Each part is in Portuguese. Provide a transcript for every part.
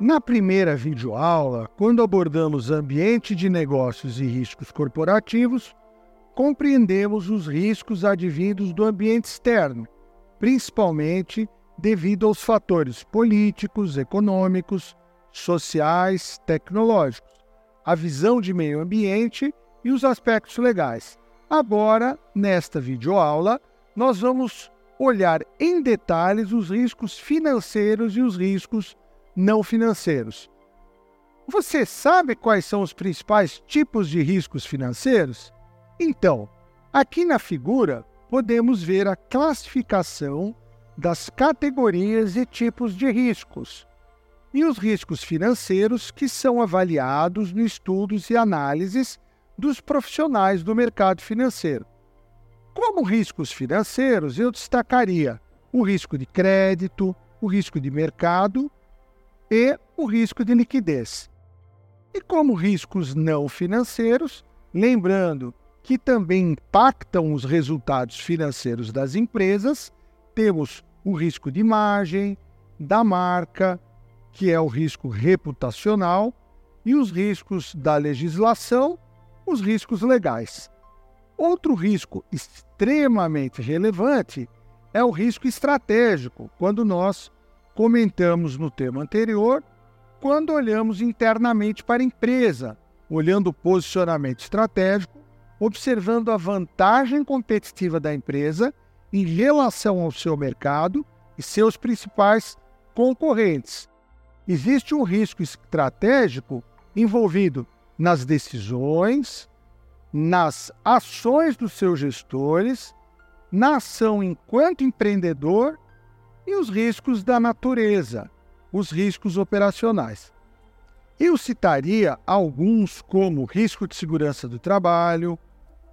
Na primeira videoaula, quando abordamos ambiente de negócios e riscos corporativos, compreendemos os riscos advindos do ambiente externo, principalmente devido aos fatores políticos, econômicos, sociais, tecnológicos, a visão de meio ambiente e os aspectos legais. Agora, nesta videoaula, nós vamos olhar em detalhes os riscos financeiros e os riscos não financeiros. Você sabe quais são os principais tipos de riscos financeiros? Então, aqui na figura podemos ver a classificação das categorias e tipos de riscos e os riscos financeiros que são avaliados no estudos e análises dos profissionais do mercado financeiro. Como riscos financeiros, eu destacaria o risco de crédito, o risco de mercado e o risco de liquidez. E como riscos não financeiros, lembrando que também impactam os resultados financeiros das empresas, temos o risco de imagem, da marca, que é o risco reputacional, e os riscos da legislação, os riscos legais. Outro risco extremamente relevante é o risco estratégico, quando nós comentamos no tema anterior, quando olhamos internamente para a empresa, olhando o posicionamento estratégico, observando a vantagem competitiva da empresa em relação ao seu mercado e seus principais concorrentes. Existe um risco estratégico envolvido nas decisões, nas ações dos seus gestores, na ação enquanto empreendedor e os riscos da natureza, os riscos operacionais. Eu citaria alguns como risco de segurança do trabalho,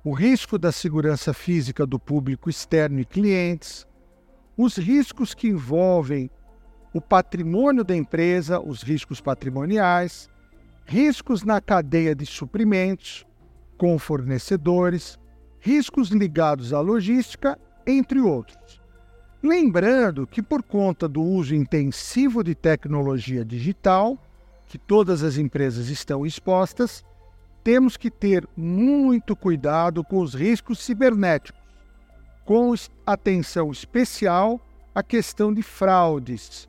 o risco da segurança física do público externo e clientes, os riscos que envolvem o patrimônio da empresa, os riscos patrimoniais, riscos na cadeia de suprimentos com fornecedores, riscos ligados à logística, entre outros. Lembrando que, por conta do uso intensivo de tecnologia digital, que todas as empresas estão expostas, temos que ter muito cuidado com os riscos cibernéticos, com atenção especial à questão de fraudes.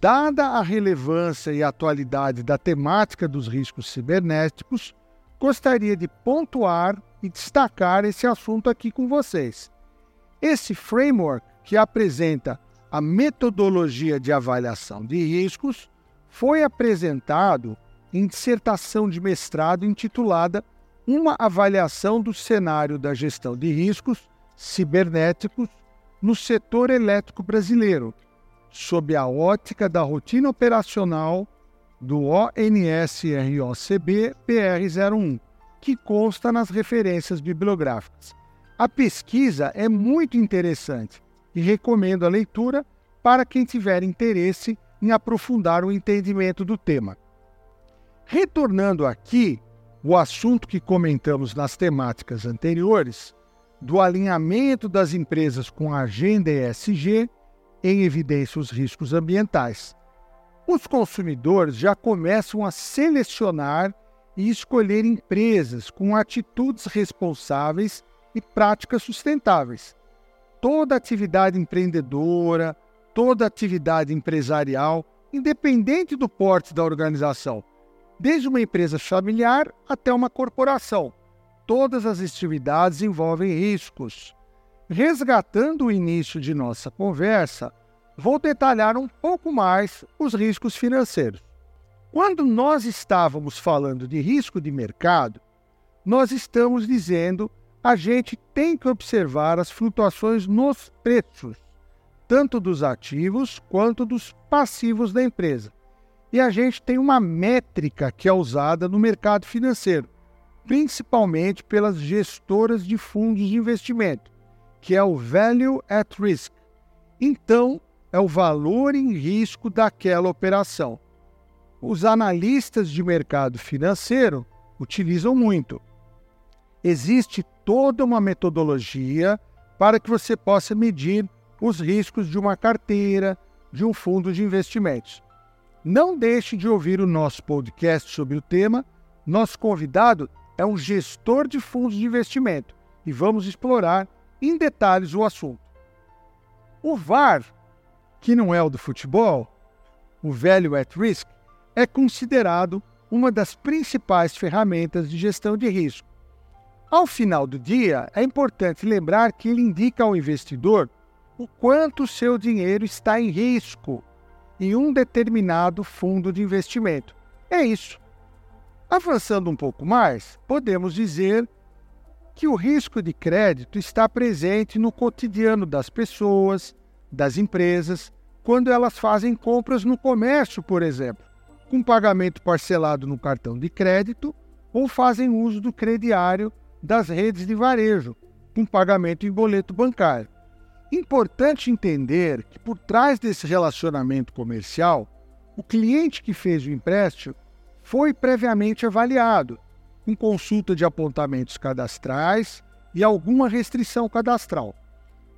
Dada a relevância e atualidade da temática dos riscos cibernéticos, gostaria de pontuar e destacar esse assunto aqui com vocês. Esse framework, que apresenta a metodologia de avaliação de riscos, foi apresentado em dissertação de mestrado intitulada Uma avaliação do cenário da gestão de riscos cibernéticos no setor elétrico brasileiro, sob a ótica da rotina operacional do ONSROCB PR01, que consta nas referências bibliográficas. A pesquisa é muito interessante e recomendo a leitura para quem tiver interesse em aprofundar o entendimento do tema. Retornando aqui o assunto que comentamos nas temáticas anteriores, do alinhamento das empresas com a agenda ESG, em evidência os riscos ambientais. Os consumidores já começam a selecionar e escolher empresas com atitudes responsáveis e práticas sustentáveis. Toda atividade empreendedora, toda atividade empresarial, independente do porte da organização, desde uma empresa familiar até uma corporação. Todas as atividades envolvem riscos. Resgatando o início de nossa conversa, vou detalhar um pouco mais os riscos financeiros. Quando nós estávamos falando de risco de mercado, nós estamos dizendo a gente tem que observar as flutuações nos preços, tanto dos ativos quanto dos passivos da empresa. E a gente tem uma métrica que é usada no mercado financeiro, principalmente pelas gestoras de fundos de investimento, que é o Value at Risk. Então, é o valor em risco daquela operação. Os analistas de mercado financeiro utilizam muito. Existe toda uma metodologia para que você possa medir os riscos de uma carteira, de um fundo de investimentos. Não deixe de ouvir o nosso podcast sobre o tema. Nosso convidado é um gestor de fundos de investimento e vamos explorar em detalhes o assunto. O VAR, que não é o do futebol, o Value at Risk, é considerado uma das principais ferramentas de gestão de risco. Ao final do dia, é importante lembrar que ele indica ao investidor o quanto seu dinheiro está em risco em um determinado fundo de investimento. É isso. Avançando um pouco mais, podemos dizer que o risco de crédito está presente no cotidiano das pessoas, das empresas, quando elas fazem compras no comércio, por exemplo, com pagamento parcelado no cartão de crédito ou fazem uso do crediário das redes de varejo, com pagamento em boleto bancário. Importante entender que por trás desse relacionamento comercial, o cliente que fez o empréstimo foi previamente avaliado com consulta de apontamentos cadastrais e alguma restrição cadastral.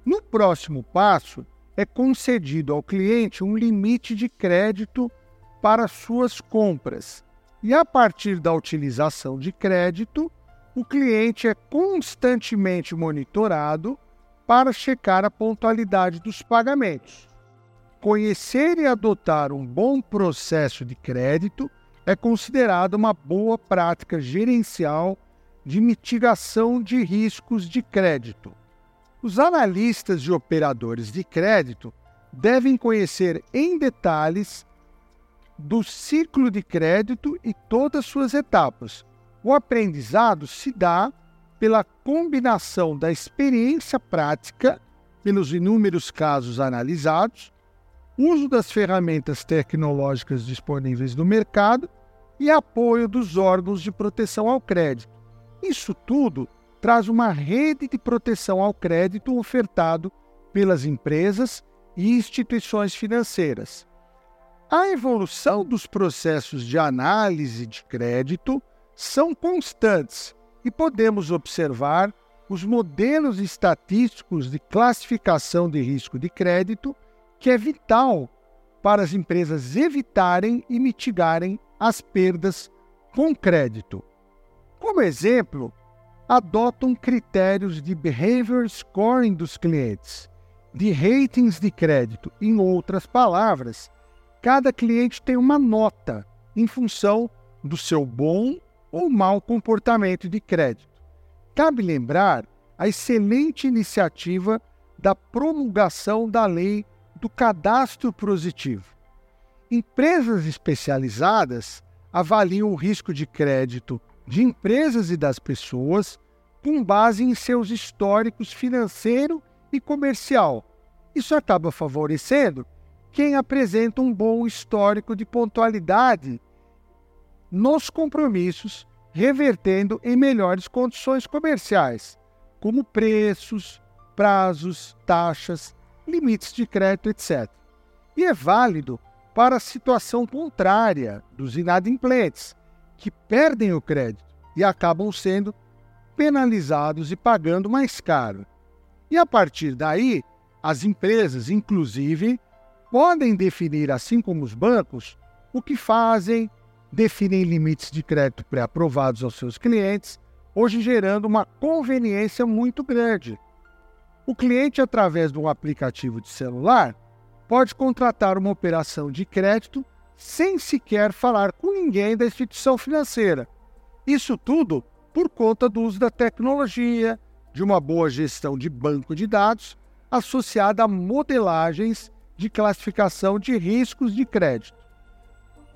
No próximo passo, é concedido ao cliente um limite de crédito para suas compras. E a partir da utilização de crédito, o cliente é constantemente monitorado para checar a pontualidade dos pagamentos. Conhecer e adotar um bom processo de crédito é considerada uma boa prática gerencial de mitigação de riscos de crédito. Os analistas e operadores de crédito devem conhecer em detalhes do ciclo de crédito e todas suas etapas. O aprendizado se dá pela combinação da experiência prática, pelos inúmeros casos analisados, uso das ferramentas tecnológicas disponíveis no mercado e apoio dos órgãos de proteção ao crédito. Isso tudo traz uma rede de proteção ao crédito ofertado pelas empresas e instituições financeiras. A evolução dos processos de análise de crédito são constantes e podemos observar os modelos estatísticos de classificação de risco de crédito, que é vital para as empresas evitarem e mitigarem as perdas com crédito. Como exemplo, adotam critérios de behavior scoring dos clientes, de ratings de crédito. Em outras palavras, cada cliente tem uma nota em função do seu bom ou mau comportamento de crédito. Cabe lembrar a excelente iniciativa da promulgação da lei do cadastro positivo Empresas especializadas avaliam o risco de crédito de empresas e das pessoas com base em seus históricos financeiro e comercial. Isso acaba favorecendo quem apresenta um bom histórico de pontualidade nos compromissos, revertendo em melhores condições comerciais, como preços, prazos, taxas, limites de crédito, etc. E é válido para a situação contrária dos inadimplentes, que perdem o crédito e acabam sendo penalizados e pagando mais caro. E a partir daí, as empresas, inclusive, podem definir, assim como os bancos, o que fazem, definem limites de crédito pré-aprovados aos seus clientes, hoje gerando uma conveniência muito grande. O cliente, através de um aplicativo de celular, pode contratar uma operação de crédito sem sequer falar com ninguém da instituição financeira. Isso tudo por conta do uso da tecnologia, de uma boa gestão de banco de dados associada a modelagens de classificação de riscos de crédito.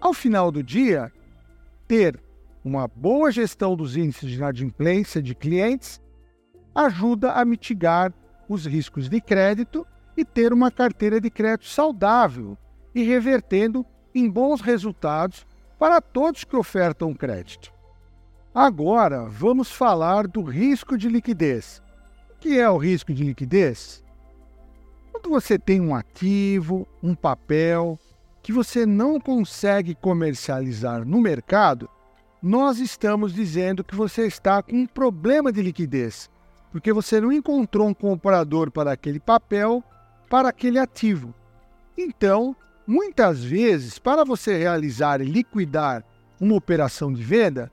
Ao final do dia, ter uma boa gestão dos índices de inadimplência de clientes ajuda a mitigar os riscos de crédito e ter uma carteira de crédito saudável e revertendo em bons resultados para todos que ofertam crédito. Agora, vamos falar do risco de liquidez. O que é o risco de liquidez? Quando você tem um ativo, um papel que você não consegue comercializar no mercado, nós estamos dizendo que você está com um problema de liquidez, porque você não encontrou um comprador para aquele papel para aquele ativo. Então, Muitas vezes, para você realizar e liquidar uma operação de venda,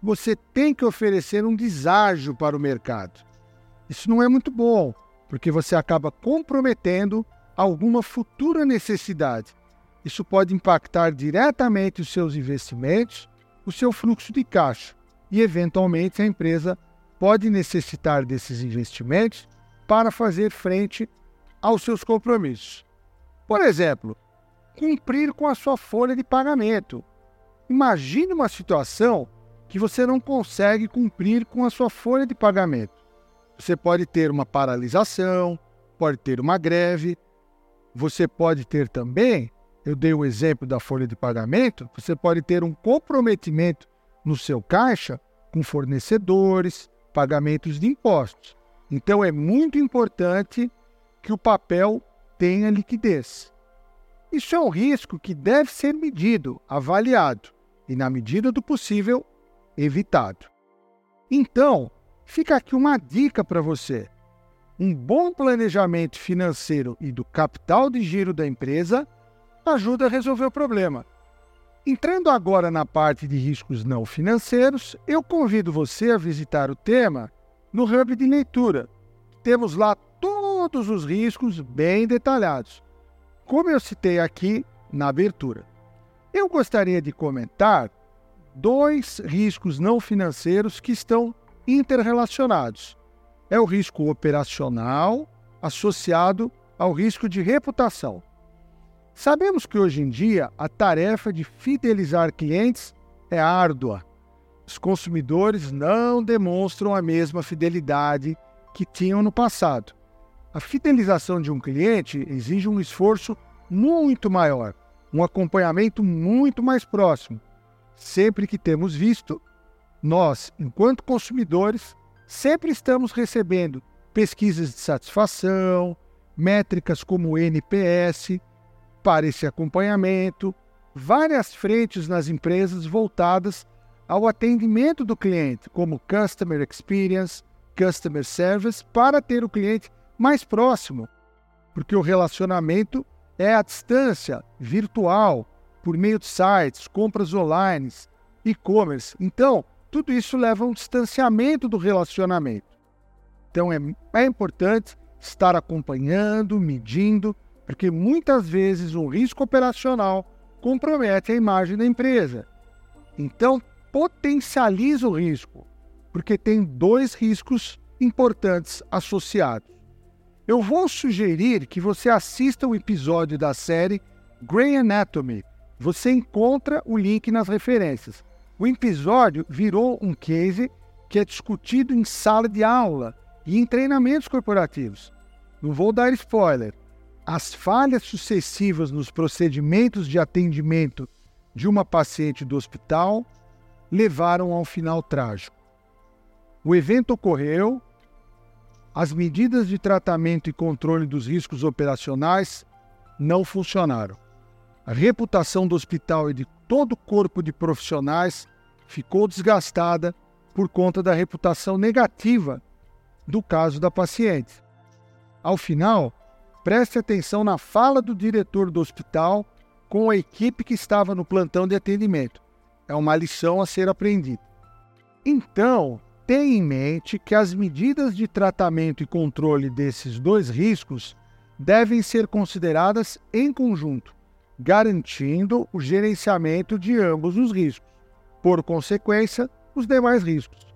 você tem que oferecer um deságio para o mercado. Isso não é muito bom, porque você acaba comprometendo alguma futura necessidade. Isso pode impactar diretamente os seus investimentos, o seu fluxo de caixa e, eventualmente, a empresa pode necessitar desses investimentos para fazer frente aos seus compromissos. Por exemplo, cumprir com a sua folha de pagamento. Imagine uma situação que você não consegue cumprir com a sua folha de pagamento. Você pode ter uma paralisação, pode ter uma greve, você pode ter também, eu dei o exemplo da folha de pagamento, você pode ter um comprometimento no seu caixa com fornecedores, pagamentos de impostos. Então é muito importante que o papel tenha liquidez. Isso é um risco que deve ser medido, avaliado e, na medida do possível, evitado. Então, fica aqui uma dica para você. Um bom planejamento financeiro e do capital de giro da empresa ajuda a resolver o problema. Entrando agora na parte de riscos não financeiros, eu convido você a visitar o tema no Hub de Leitura. Temos lá todos os riscos bem detalhados, como eu citei aqui na abertura. Eu gostaria de comentar dois riscos não financeiros que estão interrelacionados. É o risco operacional associado ao risco de reputação. Sabemos que hoje em dia a tarefa de fidelizar clientes é árdua. Os consumidores não demonstram a mesma fidelidade que tinham no passado. A fidelização de um cliente exige um esforço muito maior, um acompanhamento muito mais próximo sempre que temos visto, nós, enquanto consumidores, sempre estamos recebendo pesquisas de satisfação, métricas como NPS, para esse acompanhamento, várias frentes nas empresas voltadas ao atendimento do cliente, como Customer Experience, Customer Service, para ter o cliente mais próximo, porque o relacionamento é à distância, virtual, por meio de sites, compras online, e-commerce. Então, tudo isso leva a um distanciamento do relacionamento. Então, é, é importante estar acompanhando, medindo, porque muitas vezes um risco operacional compromete a imagem da empresa. Então, potencializa o risco, porque tem dois riscos importantes associados. Eu vou sugerir que você assista o episódio da série Grey Anatomy, você encontra o link nas referências. O episódio virou um case que é discutido em sala de aula e em treinamentos corporativos. Não vou dar spoiler. As falhas sucessivas nos procedimentos de atendimento de uma paciente do hospital levaram a um final trágico. O evento ocorreu, as medidas de tratamento e controle dos riscos operacionais não funcionaram. A reputação do hospital e de todo o corpo de profissionais ficou desgastada por conta da reputação negativa do caso da paciente. Ao final, preste atenção na fala do diretor do hospital com a equipe que estava no plantão de atendimento. É uma lição a ser aprendida. Então, tenha em mente que as medidas de tratamento e controle desses dois riscos devem ser consideradas em conjunto garantindo o gerenciamento de ambos os riscos, por consequência, os demais riscos.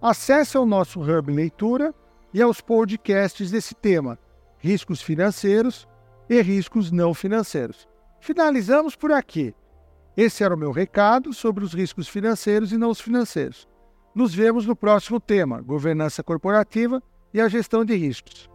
Acesse ao nosso Hub Leitura e aos podcasts desse tema, riscos financeiros e riscos não financeiros. Finalizamos por aqui. Esse era o meu recado sobre os riscos financeiros e não os financeiros. Nos vemos no próximo tema, governança corporativa e a gestão de riscos.